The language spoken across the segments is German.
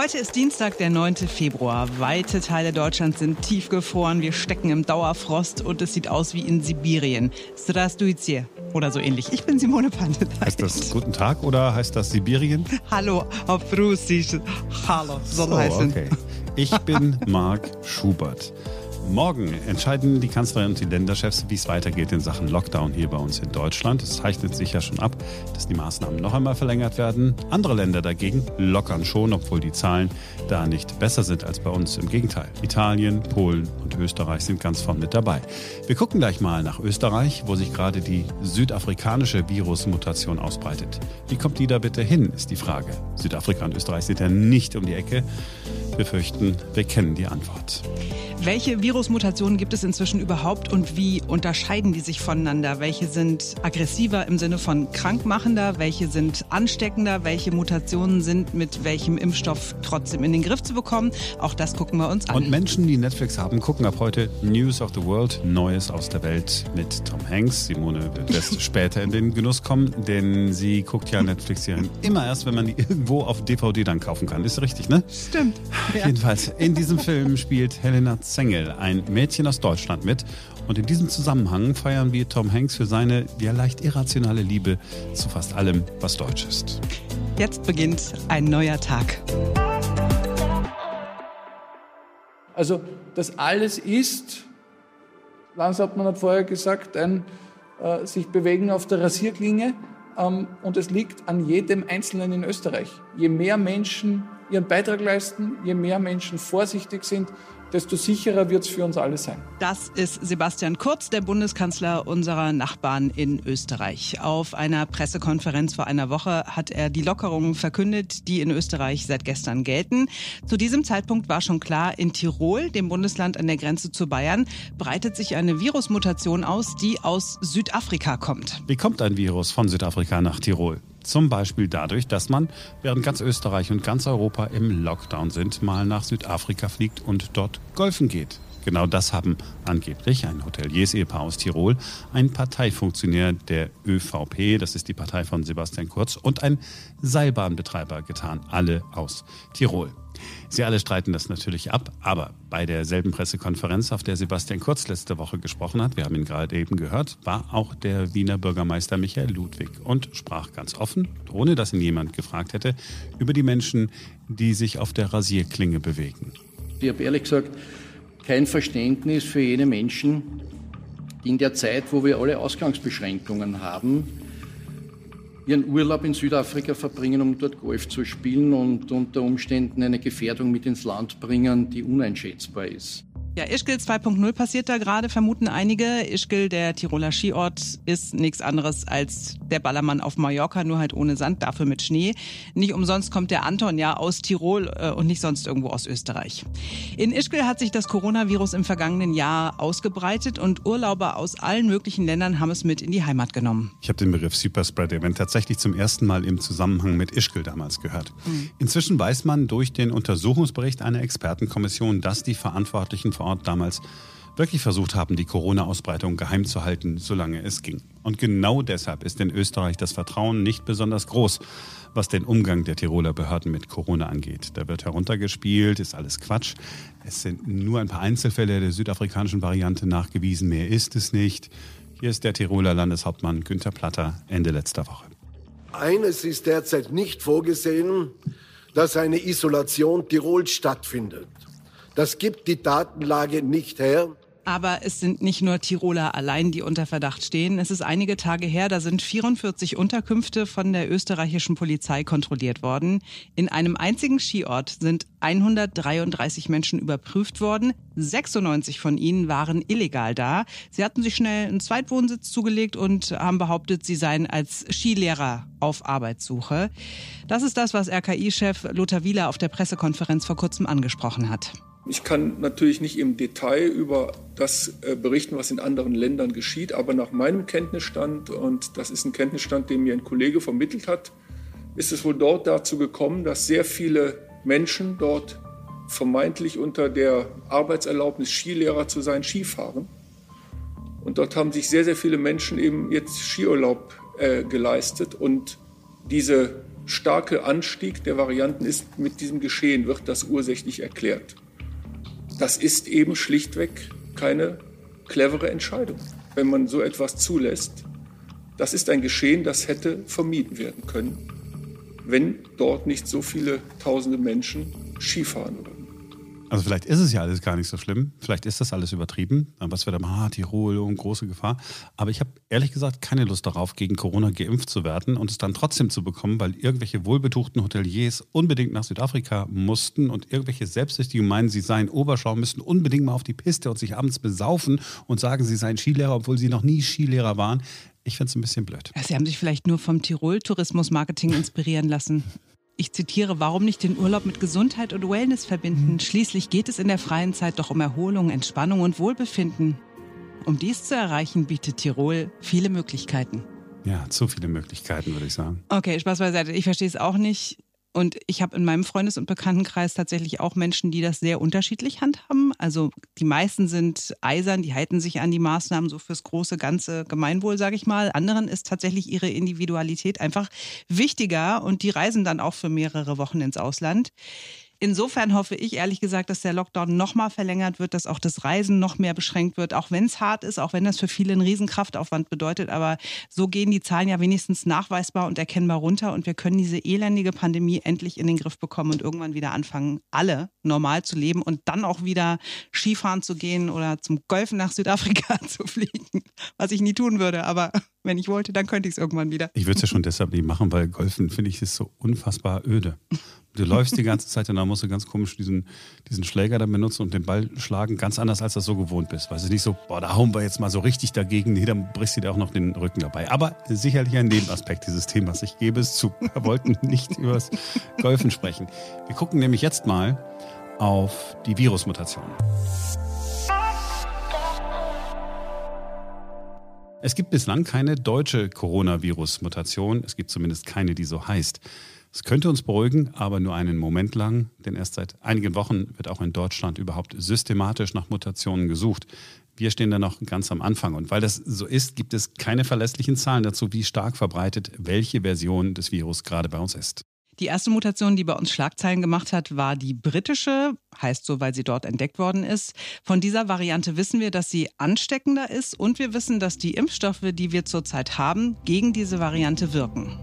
Heute ist Dienstag, der 9. Februar. Weite Teile Deutschlands sind tiefgefroren, wir stecken im Dauerfrost und es sieht aus wie in Sibirien. Strasduizie oder so ähnlich. Ich bin Simone Pantet. Heißt das Guten Tag oder heißt das Sibirien? Hallo, auf Russisch. Hallo, soll so, heißen. Okay. Ich bin Marc Schubert. Morgen entscheiden die Kanzlerin und die Länderchefs, wie es weitergeht in Sachen Lockdown hier bei uns in Deutschland. Es zeichnet sich ja schon ab, dass die Maßnahmen noch einmal verlängert werden. Andere Länder dagegen lockern schon, obwohl die Zahlen da nicht besser sind als bei uns. Im Gegenteil. Italien, Polen und Österreich sind ganz vorn mit dabei. Wir gucken gleich mal nach Österreich, wo sich gerade die südafrikanische Virusmutation ausbreitet. Wie kommt die da bitte hin, ist die Frage. Südafrika und Österreich sind ja nicht um die Ecke. Wir fürchten, wir kennen die Antwort. Welche Virusmutationen gibt es inzwischen überhaupt und wie unterscheiden die sich voneinander? Welche sind aggressiver im Sinne von krankmachender? Welche sind ansteckender? Welche Mutationen sind mit welchem Impfstoff trotzdem in den Griff zu bekommen? Auch das gucken wir uns an. Und Menschen, die Netflix haben, gucken ab heute News of the World, Neues aus der Welt mit Tom Hanks. Simone wird erst später in den Genuss kommen, denn sie guckt ja Netflix-Serien immer erst, wenn man die irgendwo auf DVD dann kaufen kann. Ist richtig, ne? Stimmt. Ja. Jedenfalls, in diesem Film spielt Helena Zengel, ein Mädchen aus Deutschland mit. Und in diesem Zusammenhang feiern wir Tom Hanks für seine ja leicht irrationale Liebe zu fast allem, was deutsch ist. Jetzt beginnt ein neuer Tag. Also das alles ist, Lars hat man hat vorher gesagt, ein äh, sich bewegen auf der Rasierklinge. Ähm, und es liegt an jedem Einzelnen in Österreich. Je mehr Menschen ihren Beitrag leisten, je mehr Menschen vorsichtig sind, desto sicherer wird es für uns alle sein. Das ist Sebastian Kurz, der Bundeskanzler unserer Nachbarn in Österreich. Auf einer Pressekonferenz vor einer Woche hat er die Lockerungen verkündet, die in Österreich seit gestern gelten. Zu diesem Zeitpunkt war schon klar, in Tirol, dem Bundesland an der Grenze zu Bayern, breitet sich eine Virusmutation aus, die aus Südafrika kommt. Wie kommt ein Virus von Südafrika nach Tirol? Zum Beispiel dadurch, dass man, während ganz Österreich und ganz Europa im Lockdown sind, mal nach Südafrika fliegt und dort golfen geht. Genau das haben angeblich ein Hoteliers-Ehepaar aus Tirol, ein Parteifunktionär der ÖVP, das ist die Partei von Sebastian Kurz, und ein Seilbahnbetreiber getan, alle aus Tirol. Sie alle streiten das natürlich ab, aber bei derselben Pressekonferenz, auf der Sebastian Kurz letzte Woche gesprochen hat, wir haben ihn gerade eben gehört, war auch der Wiener Bürgermeister Michael Ludwig und sprach ganz offen, ohne dass ihn jemand gefragt hätte, über die Menschen, die sich auf der Rasierklinge bewegen. Ich habe ehrlich gesagt kein Verständnis für jene Menschen, die in der Zeit, wo wir alle Ausgangsbeschränkungen haben, ihren Urlaub in Südafrika verbringen, um dort Golf zu spielen und unter Umständen eine Gefährdung mit ins Land bringen, die uneinschätzbar ist. Ja, Ischgl 2.0 passiert da gerade, vermuten einige. Ischgl, der Tiroler Skiort, ist nichts anderes als der Ballermann auf Mallorca, nur halt ohne Sand, dafür mit Schnee. Nicht umsonst kommt der Anton ja aus Tirol äh, und nicht sonst irgendwo aus Österreich. In Ischgl hat sich das Coronavirus im vergangenen Jahr ausgebreitet und Urlauber aus allen möglichen Ländern haben es mit in die Heimat genommen. Ich habe den Begriff Superspread Event tatsächlich zum ersten Mal im Zusammenhang mit Ischgl damals gehört. Mhm. Inzwischen weiß man durch den Untersuchungsbericht einer Expertenkommission, dass die Verantwortlichen vor Ort damals wirklich versucht haben, die Corona-Ausbreitung geheim zu halten, solange es ging. Und genau deshalb ist in Österreich das Vertrauen nicht besonders groß, was den Umgang der Tiroler Behörden mit Corona angeht. Da wird heruntergespielt, ist alles Quatsch. Es sind nur ein paar Einzelfälle der südafrikanischen Variante nachgewiesen, mehr ist es nicht. Hier ist der Tiroler Landeshauptmann Günther Platter Ende letzter Woche. Eines ist derzeit nicht vorgesehen, dass eine Isolation Tirols stattfindet. Das gibt die Datenlage nicht her. Aber es sind nicht nur Tiroler allein, die unter Verdacht stehen. Es ist einige Tage her, da sind 44 Unterkünfte von der österreichischen Polizei kontrolliert worden. In einem einzigen Skiort sind 133 Menschen überprüft worden. 96 von ihnen waren illegal da. Sie hatten sich schnell einen Zweitwohnsitz zugelegt und haben behauptet, sie seien als Skilehrer auf Arbeitssuche. Das ist das, was RKI-Chef Lothar Wieler auf der Pressekonferenz vor kurzem angesprochen hat. Ich kann natürlich nicht im Detail über das äh, berichten, was in anderen Ländern geschieht, aber nach meinem Kenntnisstand, und das ist ein Kenntnisstand, den mir ein Kollege vermittelt hat, ist es wohl dort dazu gekommen, dass sehr viele Menschen dort vermeintlich unter der Arbeitserlaubnis Skilehrer zu sein, Skifahren. Und dort haben sich sehr, sehr viele Menschen eben jetzt Skiurlaub äh, geleistet und diese starke Anstieg der Varianten ist mit diesem Geschehen, wird das ursächlich erklärt. Das ist eben schlichtweg keine clevere Entscheidung, wenn man so etwas zulässt. Das ist ein Geschehen, das hätte vermieden werden können, wenn dort nicht so viele tausende Menschen Skifahren würden. Also vielleicht ist es ja alles gar nicht so schlimm. Vielleicht ist das alles übertrieben. Aber es wird immer, ah, Tirol und große Gefahr. Aber ich habe ehrlich gesagt keine Lust darauf, gegen Corona geimpft zu werden und es dann trotzdem zu bekommen, weil irgendwelche wohlbetuchten Hoteliers unbedingt nach Südafrika mussten und irgendwelche Selbstsüchtigen meinen, sie seien Oberschau, müssten unbedingt mal auf die Piste und sich abends besaufen und sagen, sie seien Skilehrer, obwohl sie noch nie Skilehrer waren. Ich finde es ein bisschen blöd. Sie haben sich vielleicht nur vom Tirol-Tourismus-Marketing inspirieren lassen ich zitiere, warum nicht den Urlaub mit Gesundheit und Wellness verbinden? Mhm. Schließlich geht es in der freien Zeit doch um Erholung, Entspannung und Wohlbefinden. Um dies zu erreichen, bietet Tirol viele Möglichkeiten. Ja, zu viele Möglichkeiten, würde ich sagen. Okay, Spaß beiseite. Ich verstehe es auch nicht. Und ich habe in meinem Freundes- und Bekanntenkreis tatsächlich auch Menschen, die das sehr unterschiedlich handhaben. Also die meisten sind eisern, die halten sich an die Maßnahmen so fürs große ganze Gemeinwohl, sage ich mal. Anderen ist tatsächlich ihre Individualität einfach wichtiger und die reisen dann auch für mehrere Wochen ins Ausland. Insofern hoffe ich ehrlich gesagt, dass der Lockdown nochmal verlängert wird, dass auch das Reisen noch mehr beschränkt wird, auch wenn es hart ist, auch wenn das für viele einen Riesenkraftaufwand bedeutet. Aber so gehen die Zahlen ja wenigstens nachweisbar und erkennbar runter und wir können diese elendige Pandemie endlich in den Griff bekommen und irgendwann wieder anfangen, alle normal zu leben und dann auch wieder Skifahren zu gehen oder zum Golfen nach Südafrika zu fliegen, was ich nie tun würde. Aber wenn ich wollte, dann könnte ich es irgendwann wieder. Ich würde es ja schon deshalb nicht machen, weil Golfen finde ich ist so unfassbar öde. Du läufst die ganze Zeit und dann musst du ganz komisch diesen, diesen Schläger dann benutzen und den Ball schlagen, ganz anders, als du das so gewohnt bist. Weißt du, nicht so, boah, da hauen wir jetzt mal so richtig dagegen, nee, dann brichst du dir auch noch den Rücken dabei. Aber sicherlich ein Nebenaspekt dieses Themas. Ich gebe es zu. Wir wollten nicht über das Golfen sprechen. Wir gucken nämlich jetzt mal auf die Virusmutation. Es gibt bislang keine deutsche Coronavirus-Mutation. Es gibt zumindest keine, die so heißt. Es könnte uns beruhigen, aber nur einen Moment lang, denn erst seit einigen Wochen wird auch in Deutschland überhaupt systematisch nach Mutationen gesucht. Wir stehen da noch ganz am Anfang. Und weil das so ist, gibt es keine verlässlichen Zahlen dazu, wie stark verbreitet welche Version des Virus gerade bei uns ist. Die erste Mutation, die bei uns Schlagzeilen gemacht hat, war die britische, heißt so, weil sie dort entdeckt worden ist. Von dieser Variante wissen wir, dass sie ansteckender ist und wir wissen, dass die Impfstoffe, die wir zurzeit haben, gegen diese Variante wirken.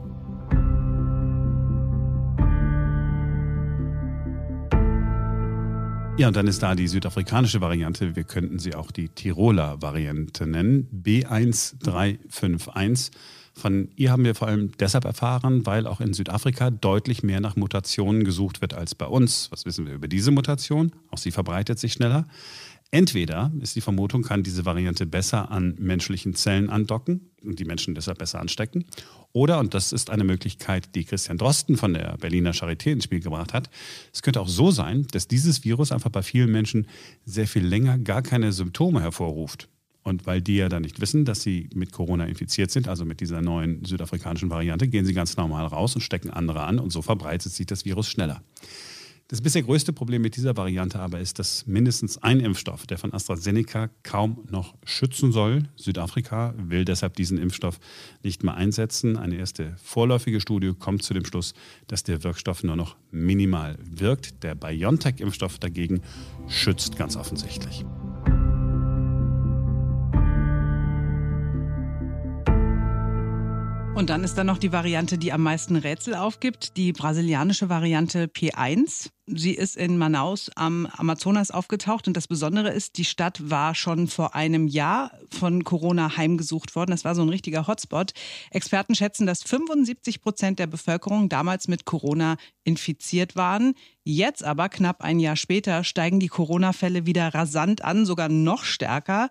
Ja, und dann ist da die südafrikanische Variante. Wir könnten sie auch die Tiroler Variante nennen. B1351. Von ihr haben wir vor allem deshalb erfahren, weil auch in Südafrika deutlich mehr nach Mutationen gesucht wird als bei uns. Was wissen wir über diese Mutation? Auch sie verbreitet sich schneller. Entweder ist die Vermutung, kann diese Variante besser an menschlichen Zellen andocken und die Menschen deshalb besser anstecken. Oder, und das ist eine Möglichkeit, die Christian Drosten von der Berliner Charité ins Spiel gebracht hat, es könnte auch so sein, dass dieses Virus einfach bei vielen Menschen sehr viel länger gar keine Symptome hervorruft. Und weil die ja dann nicht wissen, dass sie mit Corona infiziert sind, also mit dieser neuen südafrikanischen Variante, gehen sie ganz normal raus und stecken andere an und so verbreitet sich das Virus schneller. Das bisher größte Problem mit dieser Variante aber ist, dass mindestens ein Impfstoff, der von AstraZeneca kaum noch schützen soll. Südafrika will deshalb diesen Impfstoff nicht mehr einsetzen. Eine erste vorläufige Studie kommt zu dem Schluss, dass der Wirkstoff nur noch minimal wirkt. Der BioNTech-Impfstoff dagegen schützt ganz offensichtlich. Und dann ist da noch die Variante, die am meisten Rätsel aufgibt, die brasilianische Variante P1. Sie ist in Manaus am Amazonas aufgetaucht und das Besondere ist, die Stadt war schon vor einem Jahr von Corona heimgesucht worden. Das war so ein richtiger Hotspot. Experten schätzen, dass 75 Prozent der Bevölkerung damals mit Corona infiziert waren. Jetzt aber, knapp ein Jahr später, steigen die Corona-Fälle wieder rasant an, sogar noch stärker.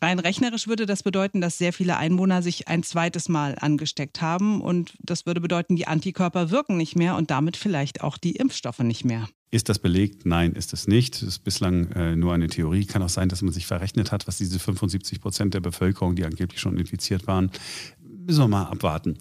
Rein rechnerisch würde das bedeuten, dass sehr viele Einwohner sich ein zweites Mal angesteckt haben. Und das würde bedeuten, die Antikörper wirken nicht mehr und damit vielleicht auch die Impfstoffe nicht mehr. Ist das belegt? Nein, ist es nicht. Das ist bislang äh, nur eine Theorie. Kann auch sein, dass man sich verrechnet hat, was diese 75 Prozent der Bevölkerung, die angeblich schon infiziert waren. Müssen wir mal abwarten.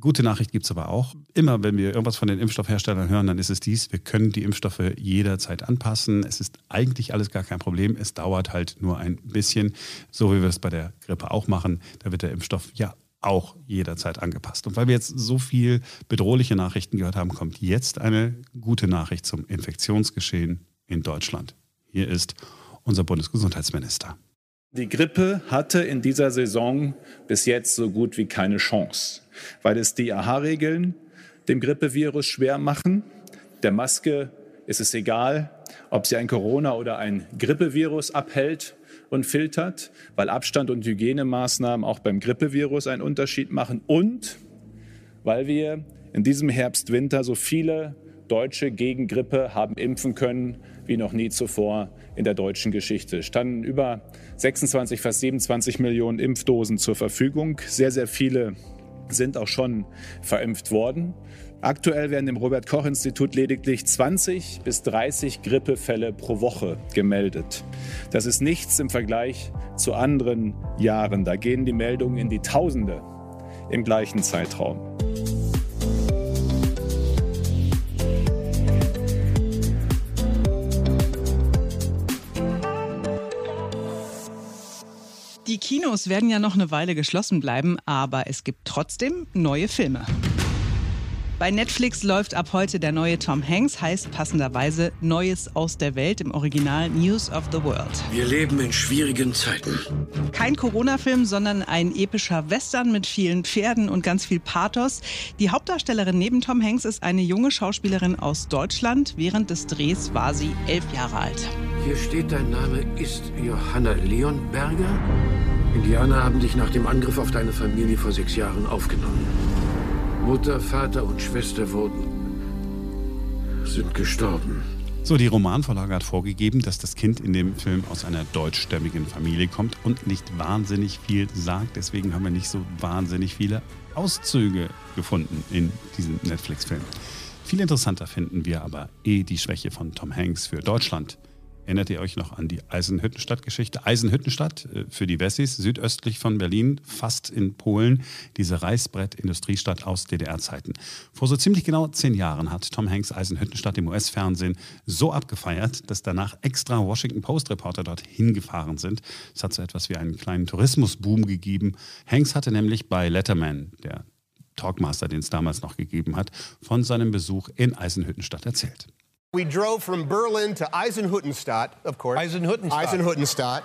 Gute Nachricht gibt es aber auch. Immer wenn wir irgendwas von den Impfstoffherstellern hören, dann ist es dies, wir können die Impfstoffe jederzeit anpassen. Es ist eigentlich alles gar kein Problem. Es dauert halt nur ein bisschen, so wie wir es bei der Grippe auch machen. Da wird der Impfstoff ja auch jederzeit angepasst. Und weil wir jetzt so viel bedrohliche Nachrichten gehört haben, kommt jetzt eine gute Nachricht zum Infektionsgeschehen in Deutschland. Hier ist unser Bundesgesundheitsminister. Die Grippe hatte in dieser Saison bis jetzt so gut wie keine Chance, weil es die AHA-Regeln dem Grippevirus schwer machen. Der Maske ist es egal, ob sie ein Corona oder ein Grippevirus abhält und filtert, weil Abstand und Hygienemaßnahmen auch beim Grippevirus einen Unterschied machen und weil wir in diesem Herbst, Winter so viele Deutsche gegen Grippe haben impfen können wie noch nie zuvor in der deutschen Geschichte. Standen über 26, fast 27 Millionen Impfdosen zur Verfügung. Sehr, sehr viele sind auch schon verimpft worden. Aktuell werden im Robert Koch Institut lediglich 20 bis 30 Grippefälle pro Woche gemeldet. Das ist nichts im Vergleich zu anderen Jahren. Da gehen die Meldungen in die Tausende im gleichen Zeitraum. Kinos werden ja noch eine Weile geschlossen bleiben, aber es gibt trotzdem neue Filme. Bei Netflix läuft ab heute der neue Tom Hanks, heißt passenderweise Neues aus der Welt im Original News of the World. Wir leben in schwierigen Zeiten. Kein Corona-Film, sondern ein epischer Western mit vielen Pferden und ganz viel Pathos. Die Hauptdarstellerin neben Tom Hanks ist eine junge Schauspielerin aus Deutschland. Während des Drehs war sie elf Jahre alt. Hier steht, dein Name ist Johanna Leonberger. Indianer haben dich nach dem Angriff auf deine Familie vor sechs Jahren aufgenommen. Mutter, Vater und Schwester wurden sind gestorben. So, die Romanvorlage hat vorgegeben, dass das Kind in dem Film aus einer deutschstämmigen Familie kommt und nicht wahnsinnig viel sagt. Deswegen haben wir nicht so wahnsinnig viele Auszüge gefunden in diesem Netflix-Film. Viel interessanter finden wir aber eh die Schwäche von Tom Hanks für Deutschland. Erinnert ihr euch noch an die Eisenhüttenstadt-Geschichte? Eisenhüttenstadt äh, für die Wessis, südöstlich von Berlin, fast in Polen, diese Reißbrett-Industriestadt aus DDR-Zeiten. Vor so ziemlich genau zehn Jahren hat Tom Hanks Eisenhüttenstadt im US-Fernsehen so abgefeiert, dass danach extra Washington Post-Reporter dort hingefahren sind. Es hat so etwas wie einen kleinen Tourismusboom gegeben. Hanks hatte nämlich bei Letterman, der Talkmaster, den es damals noch gegeben hat, von seinem Besuch in Eisenhüttenstadt erzählt. We drove from Berlin to Eisenhüttenstadt, of course. Eisenhüttenstadt. Eisenhüttenstadt.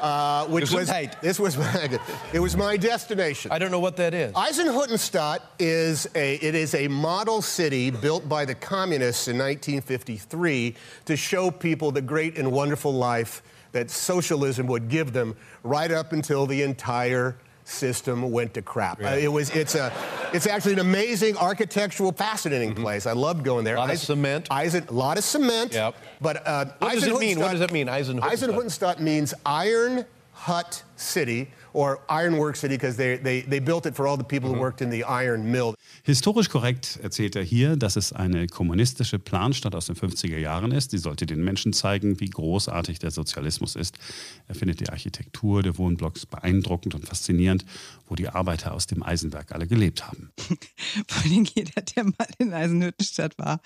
Uh, which was this was my, it was my destination. I don't know what that is. Eisenhüttenstadt is a it is a model city built by the communists in 1953 to show people the great and wonderful life that socialism would give them right up until the entire system went to crap. Uh, it was it's a it's actually an amazing architectural, fascinating mm-hmm. place. I loved going there. A lot Eisen, of cement. Eisen, a lot of cement. Yep. But uh, what does it mean? What does it mean? Eisenhüttenstadt. Eisenhüttenstadt means Iron Hut City or Ironwork City because they, they, they built it for all the people mhm. who worked in the iron mill. Historisch korrekt erzählt er hier, dass es eine kommunistische Planstadt aus den 50er Jahren ist. Die sollte den Menschen zeigen, wie großartig der Sozialismus ist. Er findet die Architektur der Wohnblocks beeindruckend und faszinierend, wo die Arbeiter aus dem Eisenwerk alle gelebt haben. Vor allem jeder, der mal in Eisenhüttenstadt war,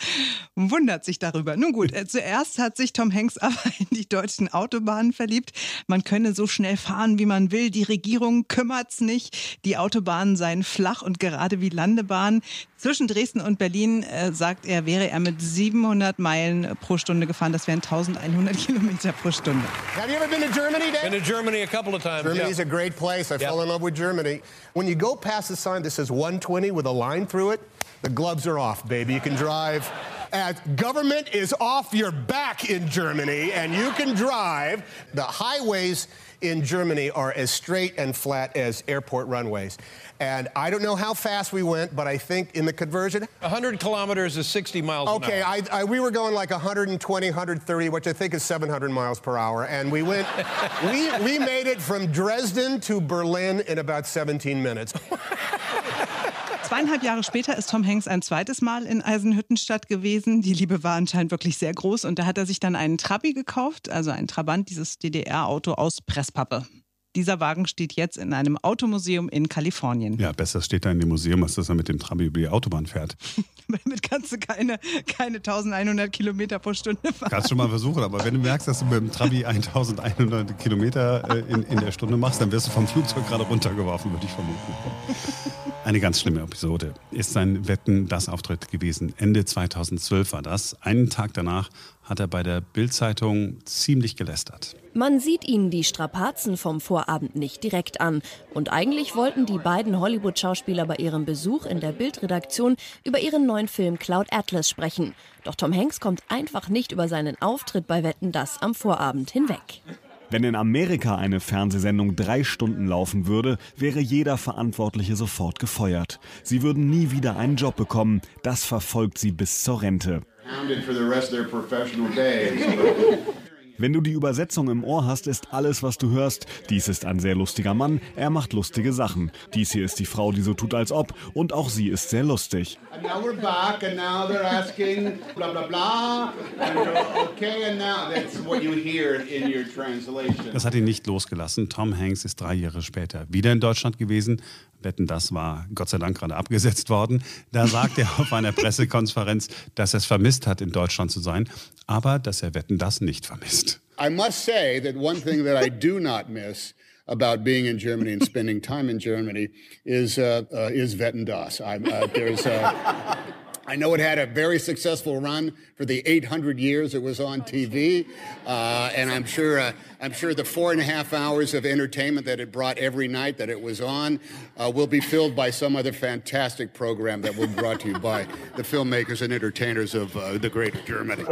wundert sich darüber. Nun gut, äh, zuerst hat sich Tom Hanks aber in die deutschen Autobahnen verliebt. Man könne so schnell fahren, wie man will. Die Regierung kümmert's nicht. Die Autobahnen seien flach und gerade wie Landebahnen. Zwischen Dresden und Berlin, äh, sagt er, wäre er mit 700 Meilen pro Stunde gefahren. Das wären 1100 Kilometer pro Stunde. Have you ever been to Germany, Dave? Been to Germany a couple of times. Germany's yeah. a great place. I yeah. fell in love with Germany. When you go past the sign that says 120 with a line through it, the gloves are off, baby. You can drive. As government is off your back in Germany, and you can drive. The highways in Germany are as straight and flat as airport runways. And I don't know how fast we went, but I think in the conversion. 100 kilometers is 60 miles okay, I, I, we were going like 120, 130, which I think is 700 miles per hour. And we went, we, we made it from Dresden to Berlin in about 17 minutes. Zweieinhalb Jahre später ist Tom Hanks ein zweites Mal in Eisenhüttenstadt gewesen. Die Liebe war anscheinend wirklich sehr groß und da hat er sich dann einen Trabi gekauft, also ein Trabant, dieses DDR-Auto aus Presspappe. Dieser Wagen steht jetzt in einem Automuseum in Kalifornien. Ja, besser steht da in dem Museum, als dass er mit dem Trabi über die Autobahn fährt. Damit kannst du keine, keine 1100 Kilometer pro Stunde fahren. Kannst schon mal versuchen, aber wenn du merkst, dass du mit dem Trabi 1100 Kilometer äh, in, in der Stunde machst, dann wirst du vom Flugzeug gerade runtergeworfen, würde ich vermuten. Eine ganz schlimme Episode ist sein Wetten, das Auftritt gewesen. Ende 2012 war das. Einen Tag danach hat er bei der Bild-Zeitung ziemlich gelästert. Man sieht ihnen die Strapazen vom Vorabend nicht direkt an. Und eigentlich wollten die beiden Hollywood-Schauspieler bei ihrem Besuch in der Bild-Redaktion über ihren neuen Film Cloud Atlas sprechen. Doch Tom Hanks kommt einfach nicht über seinen Auftritt bei Wetten, das am Vorabend hinweg. Wenn in Amerika eine Fernsehsendung drei Stunden laufen würde, wäre jeder Verantwortliche sofort gefeuert. Sie würden nie wieder einen Job bekommen. Das verfolgt sie bis zur Rente. Wenn du die Übersetzung im Ohr hast, ist alles, was du hörst. Dies ist ein sehr lustiger Mann, er macht lustige Sachen. Dies hier ist die Frau, die so tut, als ob. Und auch sie ist sehr lustig. Das hat ihn nicht losgelassen. Tom Hanks ist drei Jahre später wieder in Deutschland gewesen. Wetten, das war Gott sei Dank gerade abgesetzt worden. Da sagt er auf einer Pressekonferenz, dass er es vermisst hat, in Deutschland zu sein, aber dass er Wetten, das nicht vermisst. I must say that one thing that I do not miss about being in Germany and spending time in Germany is uh, uh, is Wetten, das. I, uh, there's uh, I know it had a very successful run for the 800 years it was on TV, uh, and I'm sure uh, I'm sure the four and a half hours of entertainment that it brought every night that it was on uh, will be filled by some other fantastic program that will be brought to you by the filmmakers and entertainers of uh, the great Germany.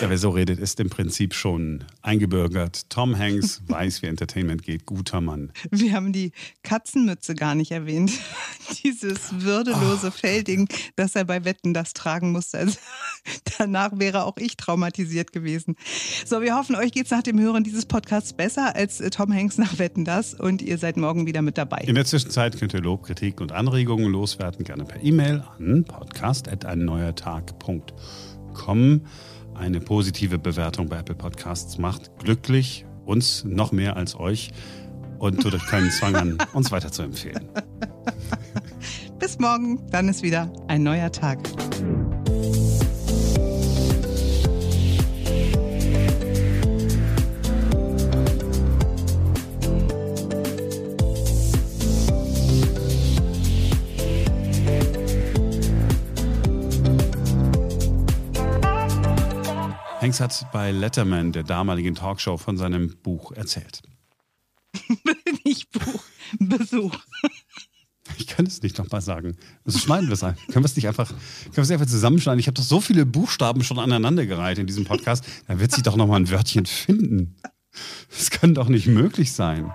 Ja, wer so redet, ist im Prinzip schon eingebürgert. Tom Hanks weiß, wie Entertainment geht. Guter Mann. Wir haben die Katzenmütze gar nicht erwähnt. Dieses würdelose Felding, das er bei Wetten das tragen musste. Also, danach wäre auch ich traumatisiert gewesen. So, wir hoffen, euch geht's nach dem Hören dieses Podcasts besser als äh, Tom Hanks nach Wetten das und ihr seid morgen wieder mit dabei. In der Zwischenzeit könnt ihr Lob, Kritik und Anregungen loswerden, gerne per E-Mail an podcast.einneuertag.com. Eine positive Bewertung bei Apple Podcasts macht glücklich, uns noch mehr als euch und tut euch keinen Zwang an, uns weiter zu empfehlen. Bis morgen, dann ist wieder ein neuer Tag. Hanks hat bei Letterman, der damaligen Talkshow, von seinem Buch erzählt. Nicht Buch, Besuch. Ich kann es nicht nochmal sagen. Also schneiden wir es ein. Können wir es nicht einfach, können wir es einfach zusammenschneiden? Ich habe doch so viele Buchstaben schon aneinandergereiht in diesem Podcast. Da wird sich doch nochmal ein Wörtchen finden. Das kann doch nicht möglich sein.